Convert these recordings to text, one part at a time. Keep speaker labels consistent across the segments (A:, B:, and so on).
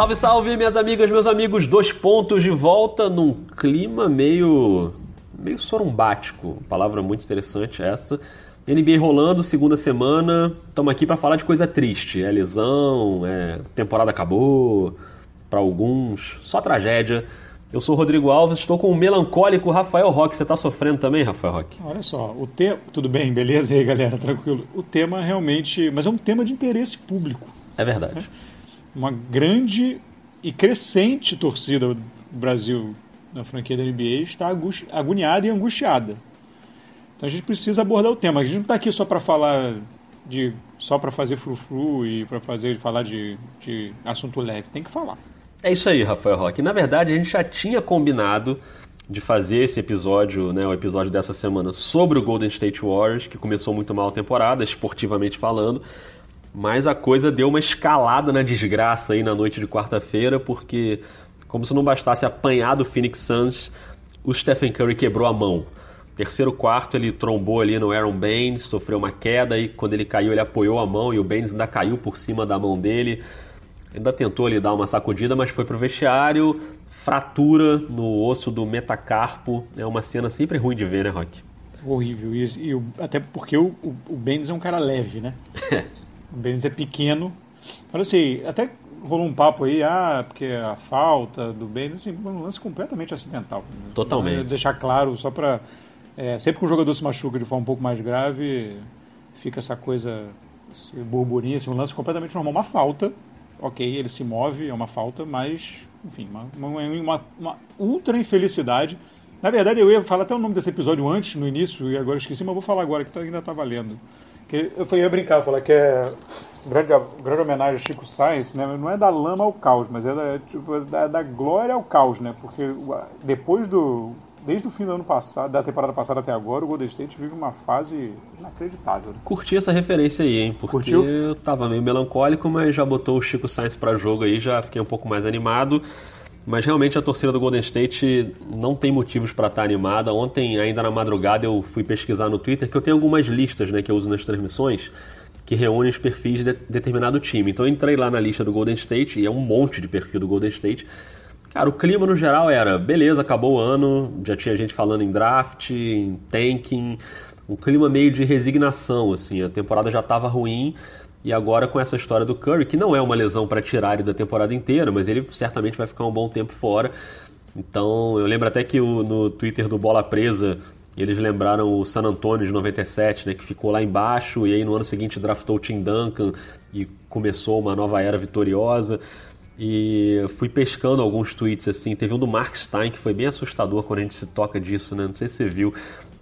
A: Salve, salve, minhas amigas, meus amigos. Dois pontos de volta num clima meio. meio sorumbático. Palavra muito interessante essa. NBA rolando, segunda semana. Estamos aqui para falar de coisa triste. É lesão, é temporada acabou. Para alguns, só tragédia. Eu sou o Rodrigo Alves, estou com o melancólico Rafael Roque. Você está sofrendo também, Rafael Roque?
B: Olha só, o tema. Tudo bem, beleza? E aí, galera, tranquilo. O tema realmente. Mas é um tema de interesse público.
A: É verdade.
B: Né? Uma grande e crescente torcida do Brasil na franquia da NBA está agoniada e angustiada. Então a gente precisa abordar o tema. A gente não está aqui só para falar de. só para fazer frufru e para fazer falar de, de assunto leve. Tem que falar.
A: É isso aí, Rafael Roque. Na verdade, a gente já tinha combinado de fazer esse episódio, né, o episódio dessa semana, sobre o Golden State Warriors, que começou muito mal a temporada, esportivamente falando, mas a coisa deu uma escalada na desgraça aí na noite de quarta-feira, porque, como se não bastasse apanhar do Phoenix Suns, o Stephen Curry quebrou a mão. Terceiro quarto, ele trombou ali no Aaron Baines, sofreu uma queda e quando ele caiu, ele apoiou a mão e o Baines ainda caiu por cima da mão dele Ainda tentou ali dar uma sacudida, mas foi pro vestiário. Fratura no osso do metacarpo. É uma cena sempre ruim de ver, né, Rock?
B: Horrível. E, e até porque o, o, o Benz é um cara leve, né? o Benz é pequeno. Olha assim, até rolou um papo aí, ah, porque a falta do Benz, assim, um lance completamente acidental.
A: Totalmente.
B: Deixar claro, só para é, sempre que um jogador se machuca de forma um pouco mais grave, fica essa coisa, esse burburinho, assim, um lance completamente normal. Uma falta, ok, ele se move, é uma falta, mas, enfim, uma, uma, uma, ultra infelicidade. Na verdade, eu ia falar até o nome desse episódio antes, no início, e agora esqueci, mas vou falar agora, que tá, ainda tá valendo. Que eu ia brincar, falar que é grande, grande homenagem a Chico Sainz, né? não é da lama ao caos, mas é da, tipo, da, da glória ao caos, né? Porque depois do desde o fim do ano passado, da temporada passada até agora, o Golden State vive uma fase inacreditável. Né?
A: Curti essa referência aí, hein? Porque Curtiu? eu tava meio melancólico, mas já botou o Chico Sainz para jogo aí, já fiquei um pouco mais animado. Mas realmente a torcida do Golden State não tem motivos para estar tá animada. Ontem, ainda na madrugada, eu fui pesquisar no Twitter que eu tenho algumas listas né, que eu uso nas transmissões que reúnem os perfis de determinado time. Então eu entrei lá na lista do Golden State e é um monte de perfil do Golden State. Cara, o clima no geral era, beleza, acabou o ano, já tinha gente falando em draft, em tanking, um clima meio de resignação, assim, a temporada já estava ruim e agora com essa história do Curry, que não é uma lesão para tirar ele da temporada inteira, mas ele certamente vai ficar um bom tempo fora. Então, eu lembro até que o, no Twitter do Bola Presa, eles lembraram o San Antonio de 97, né, que ficou lá embaixo e aí no ano seguinte draftou o Tim Duncan e começou uma nova era vitoriosa. E fui pescando alguns tweets assim. Teve um do Mark Stein que foi bem assustador quando a gente se toca disso, né? Não sei se você viu.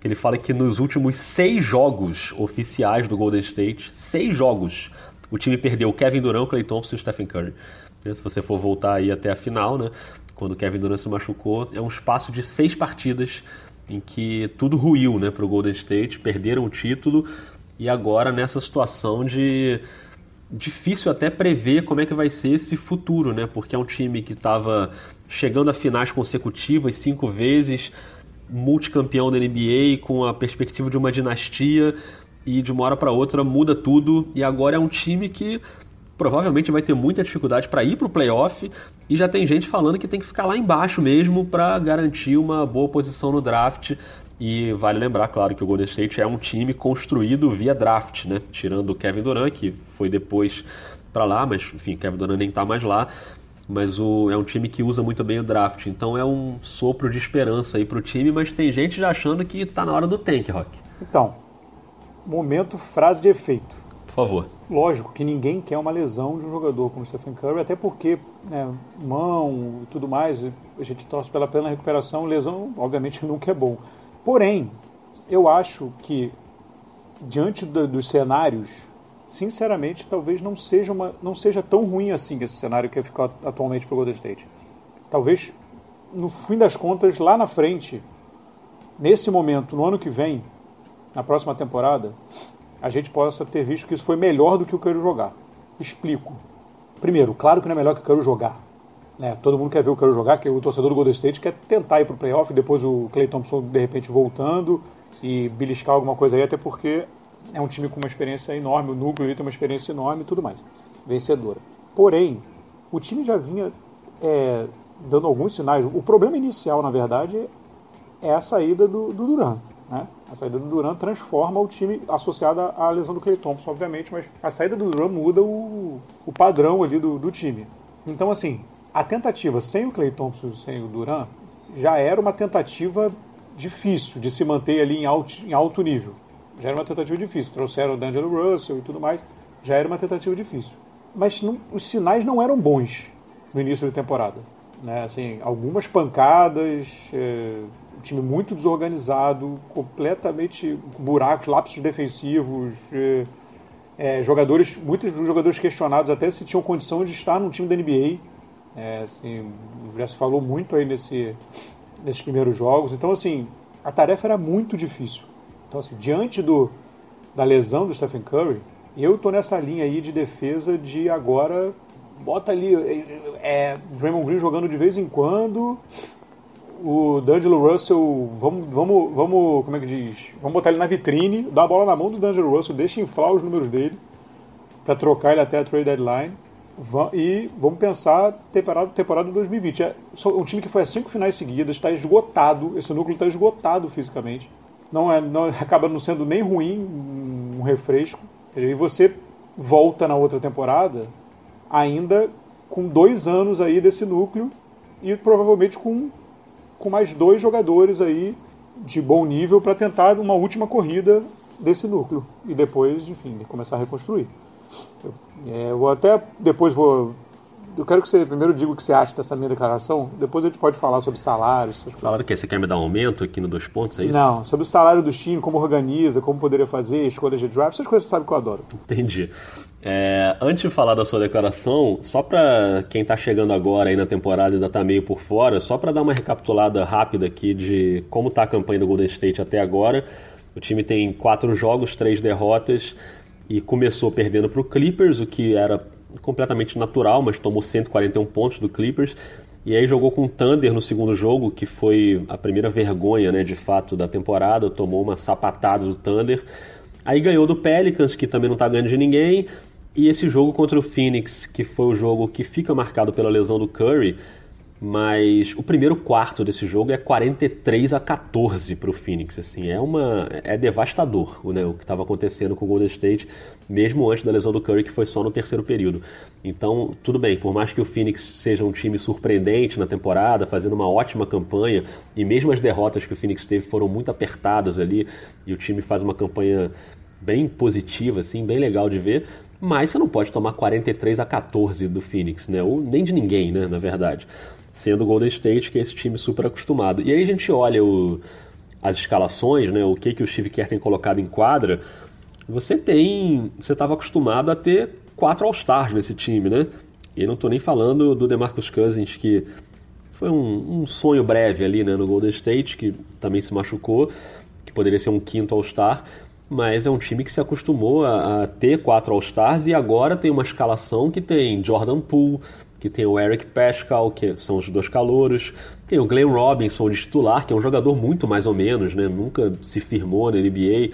A: Ele fala que nos últimos seis jogos oficiais do Golden State, seis jogos, o time perdeu Kevin Durant, Clay Thompson e Stephen Curry. Né, se você for voltar aí até a final, né? Quando Kevin Durant se machucou, é um espaço de seis partidas em que tudo ruiu, né? Para o Golden State, perderam o título e agora nessa situação de difícil até prever como é que vai ser esse futuro, né? Porque é um time que estava chegando a finais consecutivas cinco vezes, multicampeão da NBA, com a perspectiva de uma dinastia, e de uma hora para outra muda tudo, e agora é um time que provavelmente vai ter muita dificuldade para ir para o playoff, e já tem gente falando que tem que ficar lá embaixo mesmo para garantir uma boa posição no draft. E vale lembrar, claro, que o Golden State é um time construído via draft, né? Tirando o Kevin Durant, que foi depois para lá, mas enfim, Kevin Durant nem tá mais lá. Mas o, é um time que usa muito bem o draft. Então é um sopro de esperança aí pro time, mas tem gente já achando que tá na hora do tank, Rock.
B: Então, momento frase de efeito.
A: Por favor.
B: Lógico que ninguém quer uma lesão de um jogador como o Stephen Curry, até porque né, mão e tudo mais, a gente torce pela plena recuperação. Lesão, obviamente, nunca é bom. Porém, eu acho que, diante do, dos cenários, sinceramente, talvez não seja, uma, não seja tão ruim assim esse cenário que ficou atualmente para o Golden State. Talvez, no fim das contas, lá na frente, nesse momento, no ano que vem, na próxima temporada, a gente possa ter visto que isso foi melhor do que o Curry jogar. Explico. Primeiro, claro que não é melhor que o Curry jogar. Né? Todo mundo quer ver o Curry jogar, que o torcedor do Golden State quer tentar ir para o playoff, depois o Clay Thompson de repente voltando e beliscar alguma coisa aí, até porque é um time com uma experiência enorme, o núcleo tem uma experiência enorme e tudo mais, vencedora. Porém, o time já vinha é, dando alguns sinais. O problema inicial, na verdade, é a saída do, do Duran. Né? A saída do Duran transforma o time associado à lesão do Clay Thompson, obviamente, mas a saída do Duran muda o, o padrão ali do, do time. Então, assim, a tentativa sem o Clay Thompson sem o Duran já era uma tentativa difícil de se manter ali em alto, em alto nível. Já era uma tentativa difícil. Trouxeram o D'Angelo Russell e tudo mais. Já era uma tentativa difícil. Mas não, os sinais não eram bons no início da temporada. Né? Assim, algumas pancadas, é, um time muito desorganizado, completamente buracos, lapsos defensivos, é, é, jogadores, muitos jogadores questionados até se tinham condição de estar num time da NBA. É, assim, já se falou muito aí nesse, nesses primeiros jogos. Então, assim, a tarefa era muito difícil. Então, assim, diante do, da lesão do Stephen Curry, eu estou nessa linha aí de defesa de agora bota ali é, é, Draymond Green jogando de vez em quando, o D'Angelo Russell, vamos, vamos, vamos, como é que diz? Vamos botar ele na vitrine, dar a bola na mão do D'Angelo Russell, deixa inflar os números dele para trocar ele até a trade deadline. E vamos pensar temporada, temporada 2020. É um time que foi a cinco finais seguidas, está esgotado, esse núcleo está esgotado fisicamente. Não é, não, acaba não sendo nem ruim um refresco. E você volta na outra temporada ainda com dois anos aí desse núcleo e provavelmente com com mais dois jogadores aí de bom nível para tentar uma última corrida desse núcleo e depois, enfim, começar a reconstruir. Eu, é, eu até depois vou. Eu quero que você primeiro diga o que você acha dessa minha declaração, depois a gente pode falar sobre salários.
A: Salário que Você quer me dar um aumento aqui no dois pontos? É isso?
B: Não, sobre o salário do time, como organiza, como poderia fazer, escolhas de draft, essas coisas você sabe que eu adoro.
A: Entendi. É, antes de falar da sua declaração, só para quem está chegando agora aí na temporada e ainda está meio por fora, só para dar uma recapitulada rápida aqui de como está a campanha do Golden State até agora. O time tem quatro jogos, três derrotas e começou perdendo para o Clippers, o que era completamente natural, mas tomou 141 pontos do Clippers. E aí jogou com o Thunder no segundo jogo, que foi a primeira vergonha, né, de fato, da temporada. Tomou uma sapatada do Thunder. Aí ganhou do Pelicans, que também não está ganhando de ninguém. E esse jogo contra o Phoenix, que foi o jogo que fica marcado pela lesão do Curry, mas o primeiro quarto desse jogo é 43 a 14 para o Phoenix, assim, é uma é devastador, né, o que estava acontecendo com o Golden State, mesmo antes da lesão do Curry, que foi só no terceiro período. Então, tudo bem, por mais que o Phoenix seja um time surpreendente na temporada, fazendo uma ótima campanha, e mesmo as derrotas que o Phoenix teve foram muito apertadas ali, e o time faz uma campanha bem positiva, assim, bem legal de ver, mas você não pode tomar 43 a 14 do Phoenix, né? Ou nem de ninguém, né, na verdade. Sendo o Golden State, que é esse time super acostumado. E aí a gente olha o, as escalações, né, o que, que o Steve Kerr tem colocado em quadra, você tem. Você estava acostumado a ter quatro All-Stars nesse time, né? E não estou nem falando do DeMarcus Cousins, que foi um, um, sonho breve ali né, no Golden State, que também se machucou, que poderia ser um quinto All-Star mas é um time que se acostumou a, a ter quatro All-Stars e agora tem uma escalação que tem Jordan Poole, que tem o Eric Pascal, que são os dois calouros, tem o Glenn Robinson de titular, que é um jogador muito mais ou menos, né? nunca se firmou na NBA,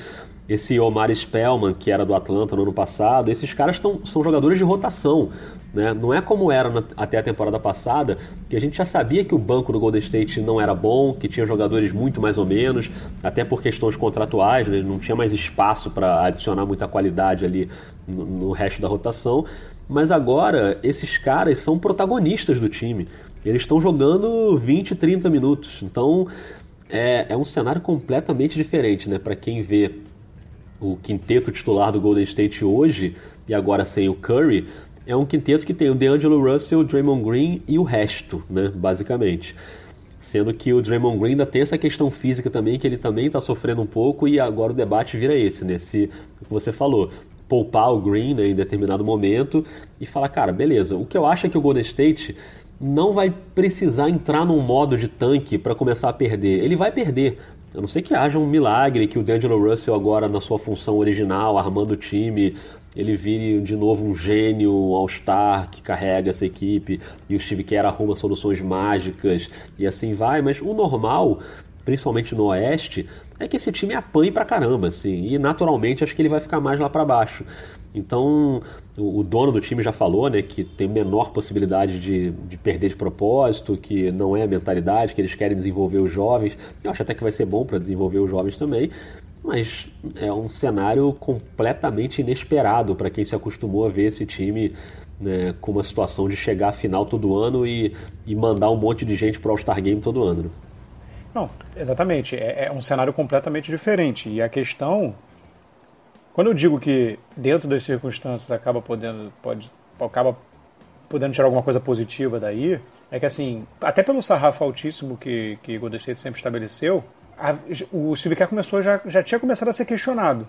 A: esse Omar Spellman, que era do Atlanta no ano passado, esses caras tão, são jogadores de rotação. Né? Não é como era na, até a temporada passada, que a gente já sabia que o banco do Golden State não era bom, que tinha jogadores muito mais ou menos, até por questões contratuais, né? não tinha mais espaço para adicionar muita qualidade ali no, no resto da rotação. Mas agora, esses caras são protagonistas do time. Eles estão jogando 20, 30 minutos. Então, é, é um cenário completamente diferente, né? Para quem vê o quinteto titular do Golden State hoje, e agora sem o Curry, é um quinteto que tem o DeAngelo Russell, o Draymond Green e o resto, né, basicamente. Sendo que o Draymond Green ainda tem essa questão física também, que ele também está sofrendo um pouco, e agora o debate vira esse, né? Se, o que você falou, poupar o Green né, em determinado momento e falar, cara, beleza, o que eu acho é que o Golden State não vai precisar entrar num modo de tanque para começar a perder. Ele vai perder, a não ser que haja um milagre, que o D'Angelo Russell agora na sua função original, armando o time, ele vire de novo um gênio, um all-star que carrega essa equipe e o Steve Kerr arruma soluções mágicas e assim vai, mas o normal, principalmente no Oeste, é que esse time apanhe pra caramba, assim, e naturalmente acho que ele vai ficar mais lá para baixo. Então, o, dono do time já falou né, que tem menor possibilidade de, de perder de propósito, que não é a mentalidade, que eles querem desenvolver os jovens. Eu acho até que vai ser bom para desenvolver os jovens também, mas é um cenário completamente inesperado para quem se acostumou a ver esse time né, com uma situação de chegar à final todo ano e, e mandar um monte de gente para o All-Star Game todo ano. Né?
B: Não, exatamente. É, é um cenário completamente diferente. E a questão quando eu digo que dentro das circunstâncias acaba podendo, pode, acaba podendo tirar alguma coisa positiva daí, é que assim, até pelo sarrafo altíssimo que, que Golden State sempre estabeleceu, a, o Steve Kerr começou, já, já tinha começado a ser questionado.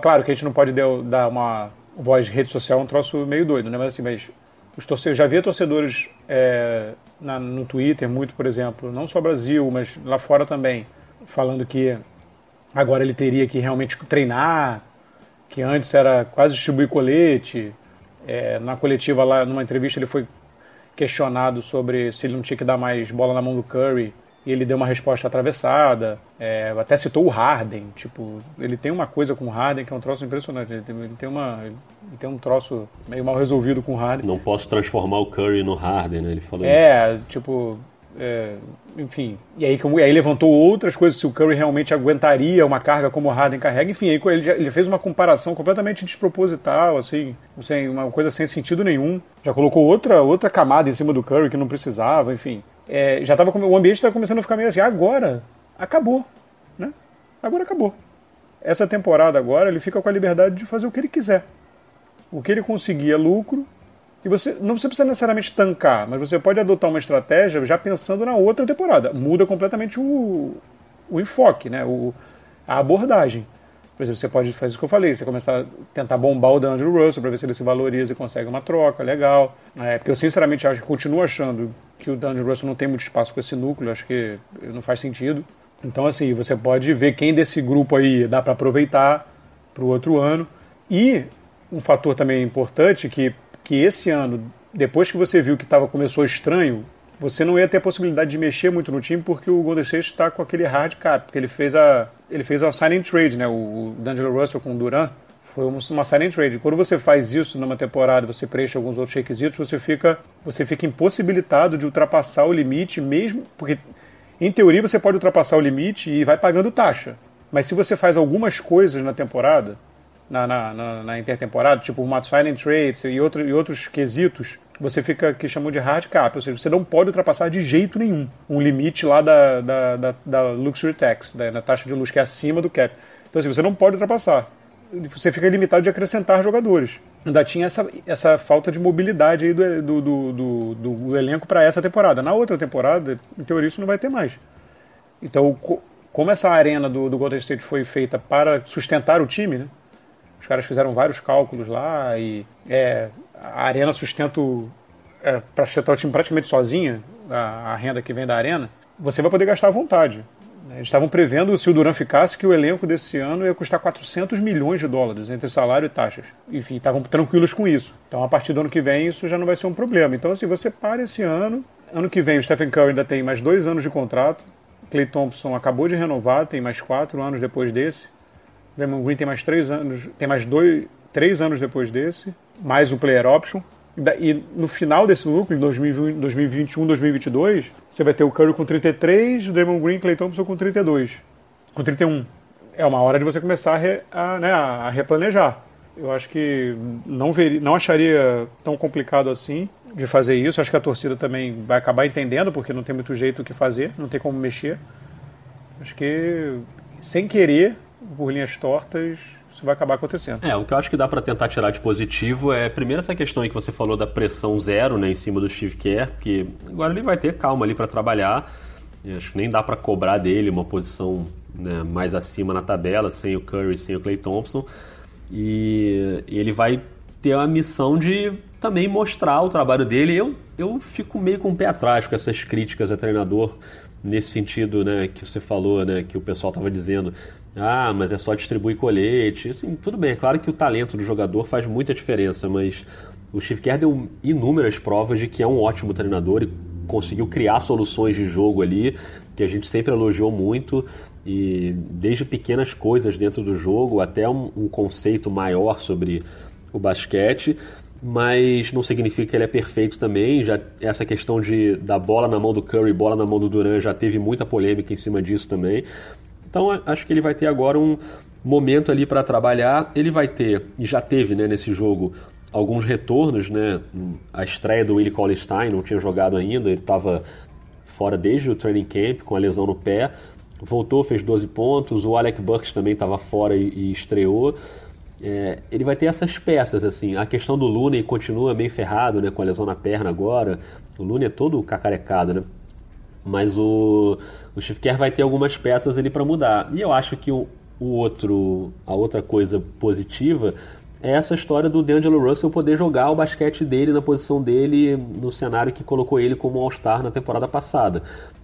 B: Claro que a gente não pode dar uma voz de rede social, um troço meio doido, né? Mas assim, mas os torcedores, já havia torcedores é, na, no Twitter, muito, por exemplo, não só Brasil, mas lá fora também, falando que agora ele teria que realmente treinar, que antes era quase distribuir colete. É, na coletiva lá, numa entrevista, ele foi questionado sobre se ele não tinha que dar mais bola na mão do Curry e ele deu uma resposta atravessada. É, até citou o Harden. Tipo, ele tem uma coisa com o Harden que é um troço impressionante. Ele tem, ele tem, uma, ele tem um troço meio mal resolvido com o Harden.
A: Não posso transformar o Curry no Harden, né? Ele falou
B: é, isso. É, tipo, é, enfim, e aí, e aí levantou outras coisas, se o Curry realmente aguentaria uma carga como o Harden carrega, enfim, aí ele, já, ele fez uma comparação completamente desproposital, assim, sem, uma coisa sem sentido nenhum, já colocou outra, outra camada em cima do Curry que não precisava, enfim, é, já tava, o ambiente estava começando a ficar meio assim, agora, acabou, né, agora acabou. Essa temporada agora ele fica com a liberdade de fazer o que ele quiser. O que ele conseguir é lucro, e você não você precisa necessariamente tancar, mas você pode adotar uma estratégia já pensando na outra temporada. Muda completamente o, o enfoque, né? o, a abordagem. Por exemplo, você pode fazer isso que eu falei, você começar a tentar bombar o D'Angelo Russell para ver se ele se valoriza e consegue uma troca, legal. É, porque eu sinceramente acho, continuo achando que o D'Angelo Russell não tem muito espaço com esse núcleo, acho que não faz sentido. Então, assim, você pode ver quem desse grupo aí dá para aproveitar para o outro ano. E um fator também importante que que esse ano, depois que você viu que tava, começou estranho, você não ia ter a possibilidade de mexer muito no time porque o Golden State está com aquele hard cap, porque ele fez a ele fez a signing trade, né? O D'Angelo Russell com o Duran foi uma signing trade. Quando você faz isso numa temporada, você preenche alguns outros requisitos, você fica você fica impossibilitado de ultrapassar o limite mesmo, porque em teoria você pode ultrapassar o limite e vai pagando taxa. Mas se você faz algumas coisas na temporada, na, na, na, na intertemporada, tipo o Signing Trades e, outro, e outros quesitos, você fica que chamam de hard cap, ou seja, você não pode ultrapassar de jeito nenhum um limite lá da, da, da, da Luxury Tax, da, da taxa de luz, que é acima do cap. Então, assim, você não pode ultrapassar. Você fica limitado de acrescentar jogadores. Ainda tinha essa, essa falta de mobilidade aí do, do, do, do, do elenco para essa temporada. Na outra temporada, em teoria, isso não vai ter mais. Então, como essa arena do, do Golden State foi feita para sustentar o time, né? Os caras fizeram vários cálculos lá e é, a Arena sustenta é, para sustentar o time praticamente sozinha, a, a, renda que vem da Arena, você vai poder gastar à vontade. Eles estavam prevendo, se o Duran ficasse, que o elenco desse ano ia custar 400 milhões de dólares entre salário e taxas. Enfim, estavam tranquilos com isso. Então, a partir do ano que vem, isso já não vai ser um problema. Então, assim, você para esse ano. Ano que vem, o Stephen Curry ainda tem mais dois anos de contrato. Clay Thompson acabou de renovar, tem mais quatro anos depois desse. Draymond Green tem mais três anos, tem mais dois, três anos depois desse, mais o player option. E no final desse núcleo, 2021, 2022, você vai ter o Curry com 33, o Draymond Green e Clay Thompson com 32, com 31. É uma hora de você começar a, re, a, né, a replanejar. Eu acho que não, ver, não acharia tão complicado assim de fazer isso. Acho que a torcida também vai acabar entendendo, porque não tem muito jeito o que fazer, não tem como mexer. Acho que, sem querer, por linhas tortas, isso vai acabar acontecendo.
A: É, o que eu acho que dá para tentar tirar de positivo é, primeiro, essa questão aí que você falou da pressão zero né, em cima do Steve Kerr, que agora ele vai ter calma ali para trabalhar. acho que nem dá para cobrar dele uma posição né, mais acima na tabela, sem o Curry, sem o Clay Thompson. E, e ele vai ter a missão de também mostrar o trabalho dele. Eu, eu fico meio com o pé atrás com essas críticas a treinador, nesse sentido né, que você falou, né, que o pessoal estava dizendo ah, mas é só distribuir colete. Assim, tudo bem, é claro que o talento do jogador faz muita diferença, mas o Steve Kerr deu inúmeras provas de que é um ótimo treinador e conseguiu criar soluções de jogo ali, que a gente sempre elogiou muito. e desde pequenas coisas dentro do jogo até um, um conceito maior sobre o basquete mas não significa que ele é perfeito também. Já essa questão de da bola na mão do Curry, bola na mão do Duran, já teve muita polêmica em cima disso também. Então acho que ele vai ter agora um momento ali para trabalhar. Ele vai ter e já teve, né, nesse jogo alguns retornos, né? A estreia do Willie Cauley-Stein não tinha jogado ainda, ele estava fora desde o training camp com a lesão no pé. Voltou, fez 12 pontos. O Alec Burks também estava fora e, e estreou. É, ele vai ter essas peças, assim. A questão do Looney continua meio ferrado, né? Com a lesão na perna agora. O Looney é todo cacarecado, né? Mas o, o Kerr vai ter algumas peças ali para mudar. E eu acho que o, o outro, a outra coisa positiva é essa história do D'Angelo Russell poder jogar o basquete dele na posição dele no cenário que colocou ele como All-Star na temporada passada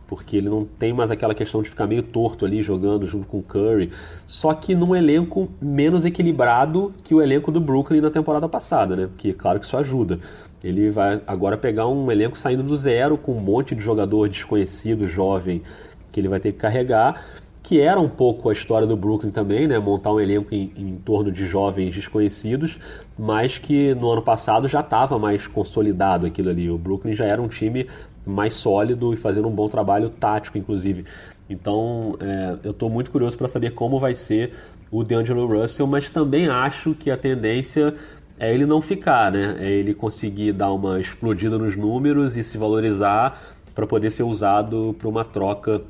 A: porque ele não tem mais aquela questão de ficar meio torto ali jogando junto com o Curry, só que num elenco menos equilibrado que o elenco do Brooklyn na temporada passada, né? Porque claro que isso ajuda. Ele vai agora pegar um elenco saindo do zero com um monte de jogador desconhecido, jovem, que ele vai ter que carregar, que era um pouco a história do Brooklyn também, né? Montar um elenco em, em torno de jovens desconhecidos, mas que no ano passado já estava mais consolidado aquilo ali. O Brooklyn já era um time mais sólido e fazendo um bom trabalho tático, inclusive. Então, é, eu estou muito curioso para saber como vai ser o DeAngelo Russell, mas também acho que a tendência é ele não ficar, né? É ele conseguir dar uma explodida nos números e se valorizar para poder ser usado para uma troca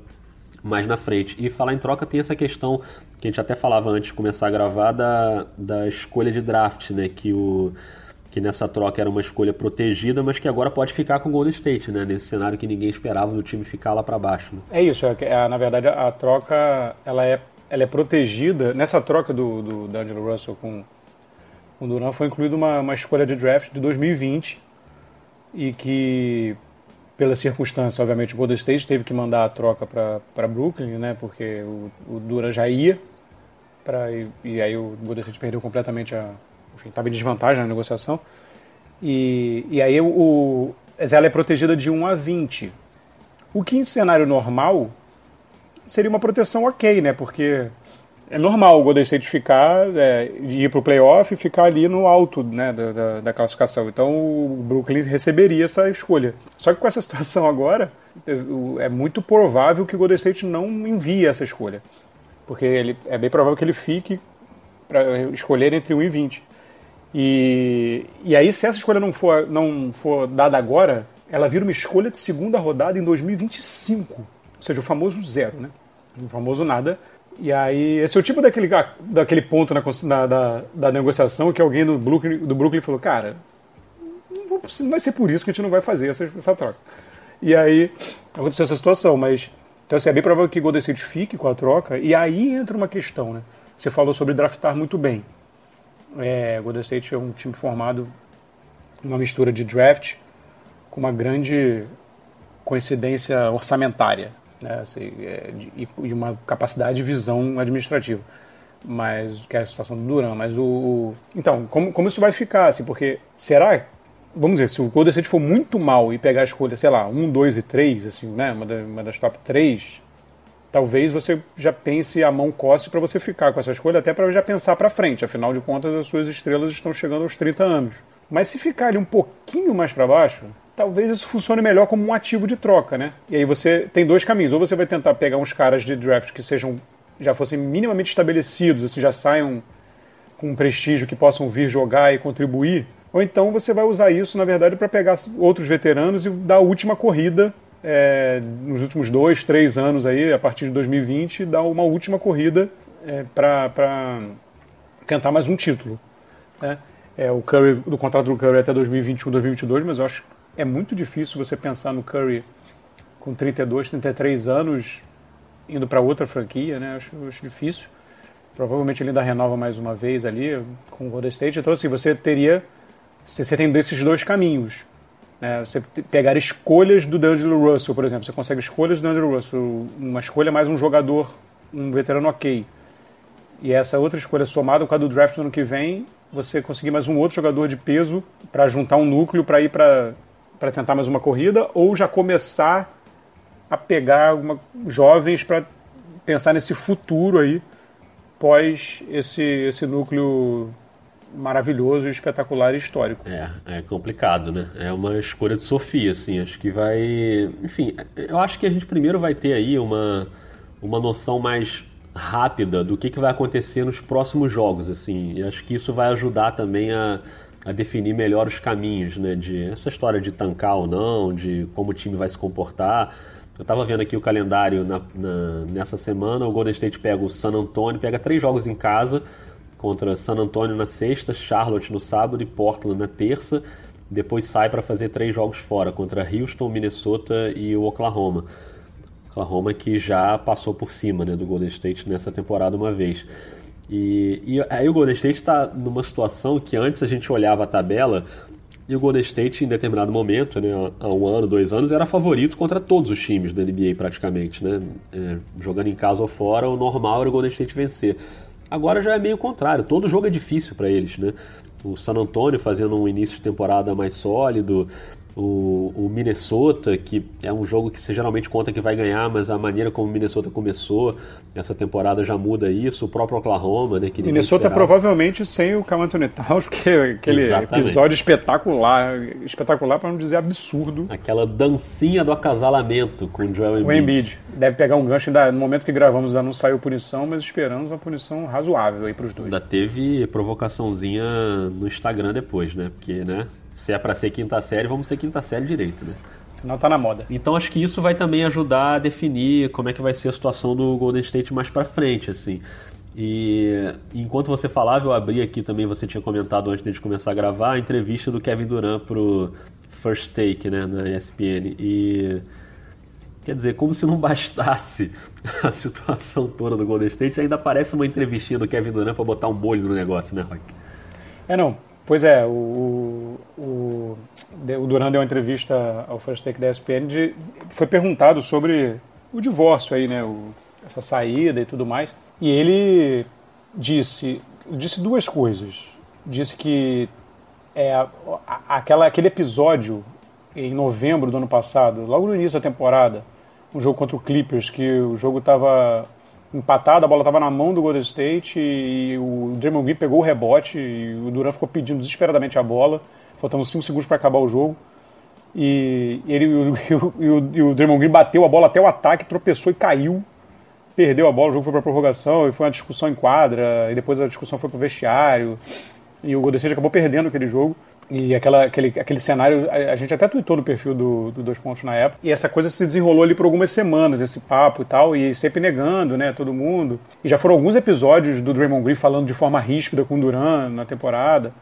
A: mais na frente. E falar em troca tem essa questão que a gente até falava antes de começar a gravar da, da escolha de draft, né? Que o que nessa troca era uma escolha protegida, mas que agora pode ficar com o Golden State, né? Nesse cenário que ninguém esperava do time ficar lá para baixo. Né?
B: É isso, é, é, na verdade a, troca ela é, ela é protegida. Nessa troca do, do Russell com, com o Duran foi incluída uma, uma escolha de draft de 2020 e que pela circunstância, obviamente, o Golden State teve que mandar a troca para Brooklyn, né? Porque o, o Duran já ia pra, e, e aí o Golden State perdeu completamente a, enfim, estava em desvantagem na negociação. E, e aí o, ela é protegida de 1 a 20. O que em cenário normal seria uma proteção ok, né? Porque é normal o Golden State ficar, é, ir para o playoff e ficar ali no alto né, da, da, da, classificação. Então o Brooklyn receberia essa escolha. Só que com essa situação agora, é muito provável que o Golden State não envie essa escolha. Porque ele, é bem provável que ele fique para escolher entre 1 e 20. E, e aí, se essa escolha não for, não for dada agora, ela vira uma escolha de segunda rodada em 2025. Ou seja, o famoso zero, né? O famoso nada. E aí, esse é o tipo daquele, daquele ponto na, na da, da negociação que alguém do Brooklyn, do Brooklyn falou: cara, não vai ser por isso que a gente não vai fazer essa, essa troca. E aí, aconteceu essa situação, mas. Então, assim, é bem provável que o Golden State fique com a troca. E aí entra uma questão, né? Você falou sobre draftar muito bem. É, Golden State é um time formado uma mistura de draft com uma grande coincidência orçamentária né, assim, é, de, e uma capacidade de visão administrativa. Mas que é a situação do Duran. Mas o, então como, como isso vai ficar assim? Porque será vamos dizer, se o Golden State for muito mal e pegar a escolha, sei lá, 1, 2 e 3, assim, né, uma, da, uma das top 3, talvez você já pense a mão coce para você ficar com essa escolha, até para já pensar para frente. Afinal de contas, as suas estrelas estão chegando aos 30 anos. Mas se ficar ali um pouquinho mais para baixo, talvez isso funcione melhor como um ativo de troca, né? E aí você tem dois caminhos. Ou você vai tentar pegar uns caras de draft que sejam já fossem minimamente estabelecidos, assim, já saiam com um prestígio que possam vir jogar e contribuir. Ou então você vai usar isso, na verdade, para pegar outros veteranos e dar a última corrida é, nos últimos dois, três anos aí, a partir de 2020, dar uma última corrida é, para tentar mais um título. Né? É, o Curry, do contrato do Curry até 2021, 2022, mas eu acho é muito difícil você pensar no Curry com 32, 33 anos indo para outra franquia, né? Acho, acho difícil. Provavelmente ele ainda renova mais uma vez ali com o Golden State. Então, assim, você teria. Você tem desses dois caminhos. É, você pegar escolhas do D'Angelo Russell, por exemplo, você consegue escolhas do D'Angelo Russell, uma escolha mais um jogador, um veterano ok, e essa outra escolha somada com a do draft no ano que vem, você conseguir mais um outro jogador de peso para juntar um núcleo para ir para tentar mais uma corrida, ou já começar a pegar uma, jovens para pensar nesse futuro aí, pós esse, esse núcleo maravilhoso, espetacular e histórico.
A: É, é complicado, né? É uma escolha de Sofia, assim. Acho que vai. Enfim, eu acho que a gente primeiro vai ter aí uma, uma noção mais rápida do que, que vai acontecer nos próximos jogos, assim. E acho que isso vai ajudar também a, a definir melhor os caminhos, né? De essa história de tancar ou não, de como o time vai se comportar. Eu estava vendo aqui o calendário na, na, nessa semana. O Golden State pega o San Antonio, pega três jogos em casa contra San Antonio na sexta, Charlotte no sábado e Portland na terça. Depois sai para fazer três jogos fora contra Houston, Minnesota e o Oklahoma. Oklahoma que já passou por cima né, do Golden State nessa temporada uma vez. E, e aí o Golden State está numa situação que antes a gente olhava a tabela e o Golden State, em determinado momento, né, há um ano, dois anos, era favorito contra todos os times da NBA praticamente. Né? É, jogando em casa ou fora, o normal era o Golden State vencer. Agora já é meio contrário, todo jogo é difícil para eles, né? O San Antonio fazendo um início de temporada mais sólido, o, o, Minnesota, que é um jogo que você geralmente conta que vai ganhar, mas a maneira como o Minnesota começou essa temporada já muda isso. O próprio Oklahoma, né? Que
B: Minnesota provavelmente sem o Cam Anthony Towns, porque aquele Exatamente. episódio espetacular, espetacular para não dizer absurdo.
A: Aquela dancinha do acasalamento com o Joel Embiid. O Embiid.
B: Deve pegar um gancho, ainda, no momento que gravamos ainda não saiu punição, mas esperamos uma punição razoável aí para os dois.
A: Ainda teve provocaçãozinha no Instagram depois, né? Porque, né? Se é para ser quinta série, vamos ser quinta série direito, né?
B: Afinal, tá na moda.
A: Então acho que isso vai também ajudar a definir como é que vai ser a situação do Golden State mais para frente, assim. E enquanto você falava, eu abri aqui também, você tinha comentado antes de começar a gravar, a entrevista do Kevin Durant pro First Take, né, na ESPN. E quer dizer, como se não bastasse a situação toda do Golden State, ainda aparece uma entrevistinha do Kevin Durant para botar um molho no negócio, né, Rock?
B: É, não. Pois é, o, o, o Duran deu uma entrevista ao First Take da ESPN, de, foi perguntado sobre o divórcio aí, né, o, essa saída e tudo mais, e ele disse, disse duas coisas. Disse que é, aquela, aquele episódio em novembro do ano passado, logo no início da temporada, um jogo contra o Clippers, que o jogo estava empatado, a bola estava na mão do Golden State e o Draymond Green pegou o rebote e o Durant ficou pedindo desesperadamente a bola, faltando 5 segundos para acabar o jogo. E ele e o, e, o, e o Draymond Green bateu a bola até o ataque, tropeçou e caiu. Perdeu a bola, o jogo foi para prorrogação e foi uma discussão em quadra, e depois a discussão foi para o vestiário. E o Golden State acabou perdendo aquele jogo. E aquela, aquele, aquele cenário, a, a, gente até tweetou no perfil do, do Dois Pontos na época, e essa coisa se desenrolou ali por algumas semanas, esse papo e tal, e sempre negando, né, todo mundo. E já foram alguns episódios do Draymond Green falando de forma ríspida com Duran na temporada.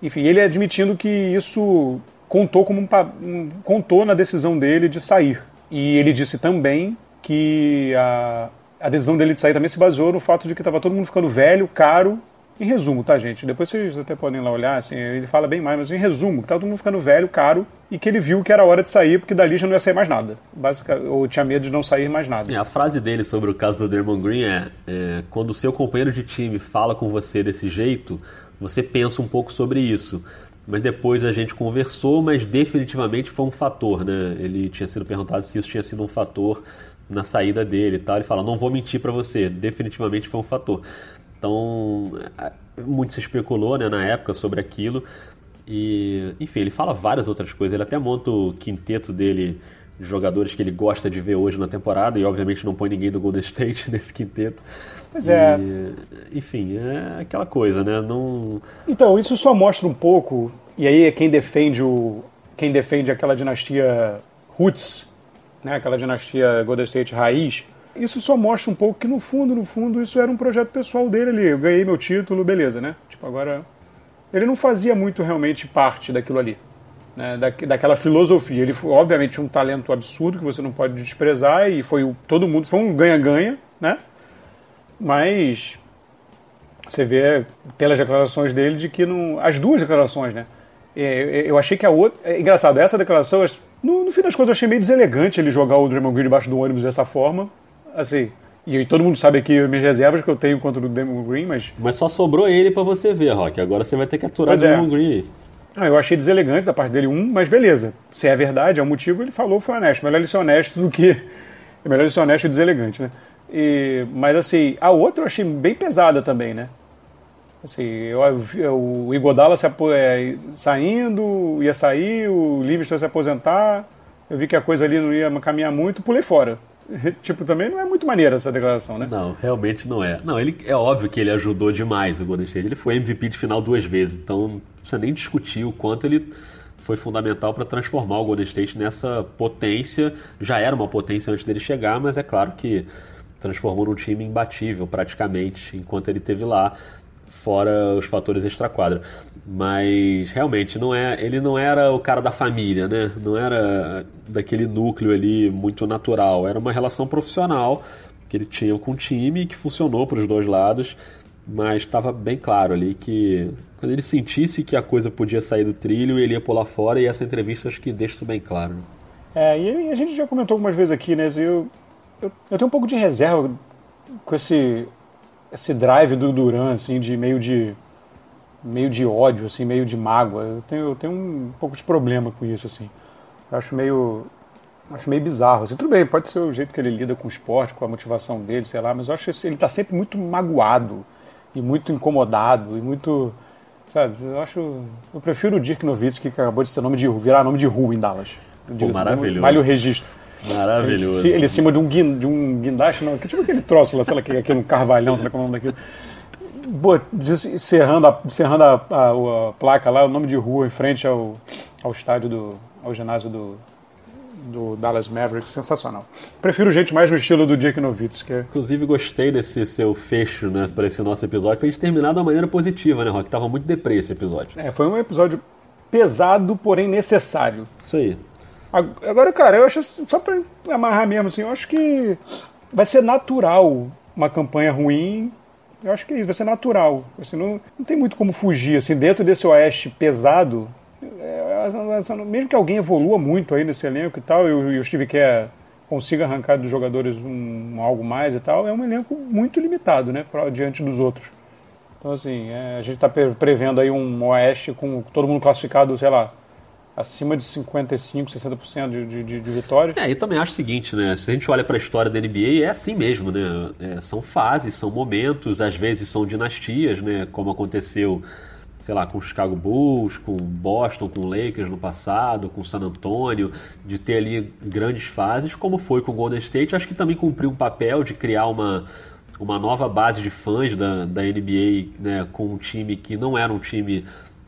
B: Enfim, ele admitindo que isso contou como um, contou na decisão dele de sair. E ele disse também que a, a decisão dele de sair também se baseou no fato de que estava todo mundo ficando velho, caro em resumo, tá, gente? Depois vocês até podem lá olhar, assim, ele fala bem mais, mas em resumo, que tá todo mundo ficando velho, caro, e que ele viu que era hora de sair, porque dali já não ia sair mais nada. Basicamente, ou tinha medo de não sair mais nada.
A: É, a frase dele sobre o caso do Dermond Green é, é: quando o seu companheiro de time fala com você desse jeito, você pensa um pouco sobre isso. Mas depois a gente conversou, mas definitivamente foi um fator, né? Ele tinha sido perguntado se isso tinha sido um fator na saída dele e tal. Ele fala: não vou mentir para você, definitivamente foi um fator. Então, muito se especulou né, na época sobre aquilo. E, enfim, ele fala várias outras coisas. Ele até monta o quinteto dele de jogadores que ele gosta de ver hoje na temporada. E, obviamente, não põe ninguém do Golden State nesse quinteto.
B: Pois é.
A: E, enfim, é aquela coisa, né? Não...
B: Então, isso só mostra um pouco. E aí é quem defende o quem defende aquela dinastia Roots, né? aquela dinastia Golden State raiz isso só mostra um pouco que no fundo, no fundo, isso era um projeto pessoal dele ali. Eu ganhei meu título, beleza, né? Tipo, agora. Ele não fazia muito realmente parte daquilo ali. Né? Da, daquela filosofia. Ele foi, obviamente, um talento absurdo que você não pode desprezar e foi todo mundo. Foi um ganha-ganha, né? Mas. Você vê pelas declarações dele de que não. As duas declarações, né? É, eu achei que a outra. É engraçado, essa declaração, no, no fim das contas, eu achei meio deselegante ele jogar o Draymond Green debaixo do ônibus dessa forma assim, e todo mundo sabe aqui as minhas reservas que eu tenho contra o Demon Green, mas.
A: Mas só sobrou ele para você ver, Rock. Agora você vai ter que aturar o Demon é. Green.
B: Ah, eu achei deselegante da parte dele um, mas beleza. Se é verdade, é o motivo, ele falou, foi honesto. Melhor ele ser honesto do que. É melhor ele ser honesto e deselegante, né? E, mas assim, a outra eu achei bem pesada também, né? Assim, eu, eu, o Igodala se é, saindo, ia sair, o Livingston se aposentar. Eu vi que a coisa ali não ia caminhar muito, pulei fora. Tipo, também não é muito maneira essa declaração, né?
A: Não, realmente não é. Não, ele é óbvio que ele ajudou demais o Golden State. Ele foi MVP de final duas vezes, então não precisa nem discutir o quanto ele foi fundamental para transformar o Golden State nessa potência. Já era uma potência antes dele chegar, mas é claro que transformou num time imbatível praticamente enquanto ele esteve lá, fora os fatores extra-quadra. Mas realmente não é, ele não era o cara da família, né? Não era daquele núcleo ali muito natural. Era uma relação profissional que ele tinha com o time que funcionou para os dois lados, mas estava bem claro ali que quando ele sentisse que a coisa podia sair do trilho, ele ia pular fora e essa entrevista acho que deixa isso bem claro.
B: É, e a gente já comentou algumas vezes aqui, né? Eu, eu, eu tenho um pouco de reserva com esse esse drive do Duran, assim, de meio de meio de ódio, assim, meio de mágoa. Eu tenho, eu tenho um pouco de problema com isso, assim. Eu acho meio acho meio bizarro. Assim, tudo bem, pode ser o jeito que ele lida com o esporte, com a motivação dele, sei lá, mas eu acho que ele está sempre muito magoado e muito incomodado e muito, sabe? Eu acho, eu prefiro o Dirk Nowitzki que acabou de ser nome de virar nome de rua em Dallas.
A: Pô, maravilhoso.
B: Vale o registro.
A: Maravilhoso.
B: Ele, ele em cima de um, guin, de um guindaste, não, que tipo aquele troço lá, sei lá, aquele carvalhão, sei lá qual é o nome daquilo. Boa, encerrando, a, encerrando a, a, a, placa lá, o nome de rua em frente ao, ao estádio do. ao ginásio do, do Dallas Mavericks, sensacional. Prefiro gente mais no estilo do Jake Nowitzki. É...
A: Inclusive gostei desse seu fecho, né, para esse nosso episódio, pra gente terminar de uma maneira positiva, né, Rock? Tava muito deprê esse episódio.
B: É, foi um episódio pesado, porém necessário.
A: Isso aí.
B: Agora, cara, eu acho, só pra amarrar mesmo, assim, eu acho que vai ser natural uma campanha ruim. Eu acho que é vai ser natural. Assim, não, não tem muito como fugir. Assim, dentro desse oeste pesado, é, mesmo que alguém evolua muito aí nesse elenco e tal, e o, Steve Kerr consiga arrancar dos jogadores um, um, algo mais e tal, é um elenco muito limitado, né, pra, diante dos outros. Então, assim, é, a gente está prevendo aí um oeste com todo mundo classificado, sei lá, acima de 55, 60% de, de, de, vitórias.
A: É, eu também acho o seguinte, né? Se a gente olha para a história da NBA, é assim mesmo, né? É, são fases, são momentos, às vezes são dinastias, né? Como aconteceu, sei lá, com o Chicago Bulls, com Boston, com o Lakers no passado, com o San Antonio, de ter ali grandes fases, como foi com o Golden State. Acho que também cumpriu um papel de criar uma uma nova base de fãs da, da NBA, né, com um time que não era um time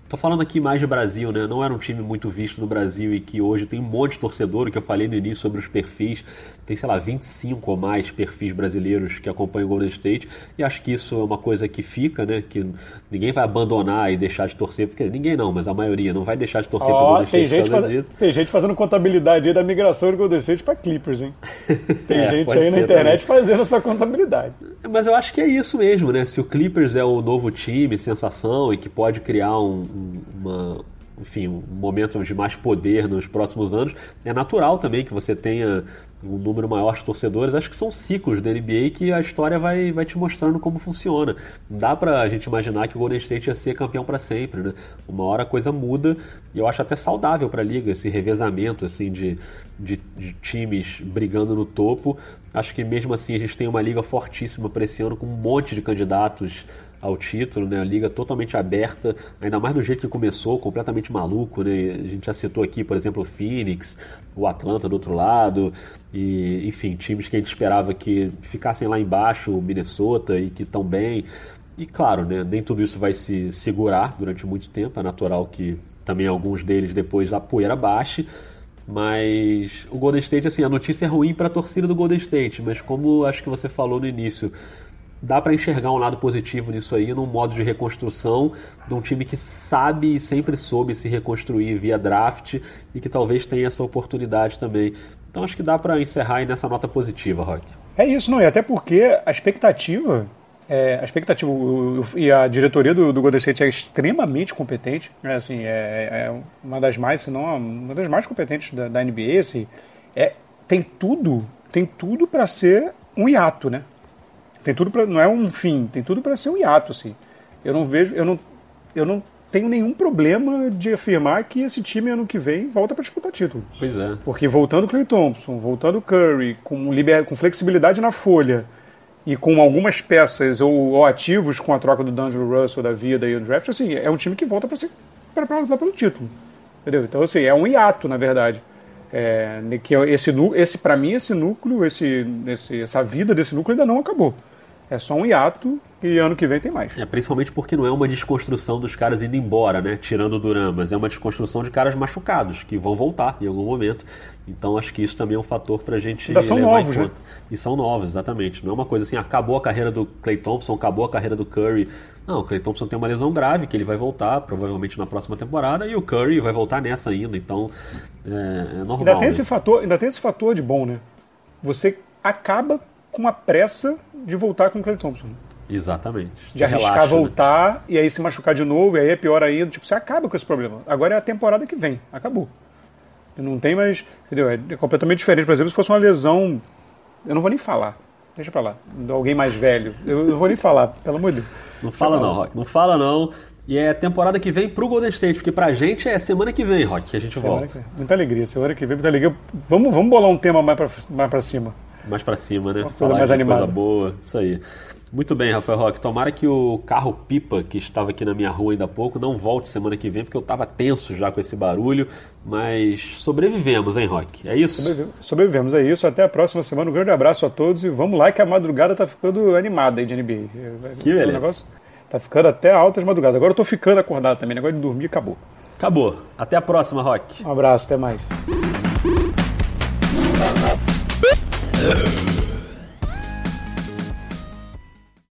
A: Tô falando aqui mais de Brasil, né? Não era um time muito visto no Brasil e que hoje tem um monte de torcedor, que eu falei no início sobre os perfis. Tem, sei lá, 25 ou mais perfis brasileiros que acompanham o Golden State. E acho que isso é uma coisa que fica, né? Que ninguém vai abandonar e deixar de torcer, porque ninguém não, mas a maioria não vai deixar de torcer oh, pro Golden
B: tem State. Gente faz... Tem gente fazendo contabilidade aí da migração do Golden State para Clippers, hein? Tem é, gente aí na internet também. fazendo essa contabilidade.
A: Mas eu acho que é isso mesmo, né? Se o Clippers é o novo time, sensação, e que pode criar um uma, enfim, um momento de mais poder nos próximos anos, é natural também que você tenha um número maior de torcedores. Acho que são ciclos da NBA que a história vai, vai te mostrando como funciona. Não dá pra gente imaginar que o Golden State ia ser campeão para sempre, né? Uma hora a coisa muda e eu acho até saudável para a liga esse revezamento assim de, de, de, times brigando no topo. Acho que mesmo assim a gente tem uma liga fortíssima para esse ano com um monte de candidatos ao título, né? A liga totalmente aberta, ainda mais do jeito que começou, completamente maluco, né? A gente já citou aqui, por exemplo, o Phoenix, o Atlanta do outro lado, e enfim, times que a gente esperava que ficassem lá embaixo, o Minnesota e que estão bem. E claro, né, nem tudo isso vai se segurar durante muito tempo, é natural que também alguns deles depois a poeira baixe, mas o Golden State, assim, a notícia é ruim para a torcida do Golden State, mas como acho que você falou no início, dá para enxergar um lado positivo nisso aí, num modo de reconstrução de um time que sabe e sempre soube se reconstruir via draft e que talvez tenha essa oportunidade também. Então acho que dá para encerrar aí nessa nota positiva, Rock.
B: É isso, não? E até porque a expectativa, é, a expectativa e a diretoria do, do Golden State é extremamente competente, é, assim, é, é, uma das mais, se não uma das mais competentes da, da NBA, assim, é, tem tudo, tem tudo para ser um hiato, né? Tem tudo para não é um fim, tem tudo para ser um hiato assim. Eu não vejo, eu não eu não tenho nenhum problema de afirmar que esse time ano que vem volta para disputar título.
A: Pois é.
B: Porque voltando Clay Thompson, voltando Curry, com, liber, com flexibilidade na folha, e com algumas peças ou, ou, ativos com a troca do D'Angelo Russell da vida e o draft, assim, é um time que volta para lutar pelo título. Entendeu? Então, assim, é um hiato, na verdade. É, que esse, esse para mim, esse núcleo, esse, esse, essa vida desse núcleo ainda não acabou. É só um hiato e ano que vem tem mais.
A: É, principalmente porque não é uma desconstrução dos caras indo embora, né? Tirando o Duran, mas é uma desconstrução de caras machucados, que vão voltar em algum momento. Então acho que isso também é um fator pra gente
B: Ainda são
A: levar
B: novos,
A: em
B: conta.
A: Né? E são novos, exatamente. Não é uma coisa assim, acabou a carreira do Clay Thompson, acabou a carreira do Curry. Não, o Clay Thompson tem uma lesão grave, que ele vai voltar, provavelmente na próxima temporada, e o Curry vai voltar nessa ainda, então é, é normal.
B: Ainda tem,
A: né?
B: esse fator, ainda tem esse fator de bom, né? Você acaba com a pressa de voltar com o Clay Thompson.
A: Exatamente.
B: De arriscar
A: relaxa, né?
B: voltar né? e aí se machucar de novo, e aí é pior ainda. Tipo, você acaba com esse problema. Agora é a temporada que vem. Acabou. Não tem mais. Entendeu? É completamente diferente. Por exemplo, se fosse uma lesão. Eu não vou nem falar. Deixa pra lá. De alguém mais velho. Eu não vou nem falar, pelo amor de Deus.
A: Não fala não, Rock. Não fala não. E é temporada que vem pro Golden State, porque pra gente é semana que vem, Rock, que a gente
B: semana
A: volta.
B: Que... Muita alegria. Semana que vem, muita alegria. Vamos, vamos bolar um tema mais pra, mais pra cima.
A: Mais pra cima, né?
B: Uma coisa mais animada.
A: Coisa boa. Isso aí. Muito bem, Rafael Roque. Tomara que o carro pipa que estava aqui na minha rua ainda há pouco não volte semana que vem, porque eu estava tenso já com esse barulho. Mas sobrevivemos, hein, Roque? É isso?
B: Sobrevivemos, sobrevivemos, é isso. Até a próxima semana. Um grande abraço a todos e vamos lá que a madrugada tá ficando animada aí de NBA.
A: Que beleza.
B: O negócio tá ficando até altas madrugadas. Agora eu tô ficando acordado também. Negócio de dormir acabou.
A: Acabou. Até a próxima, Roque.
B: Um abraço, até mais.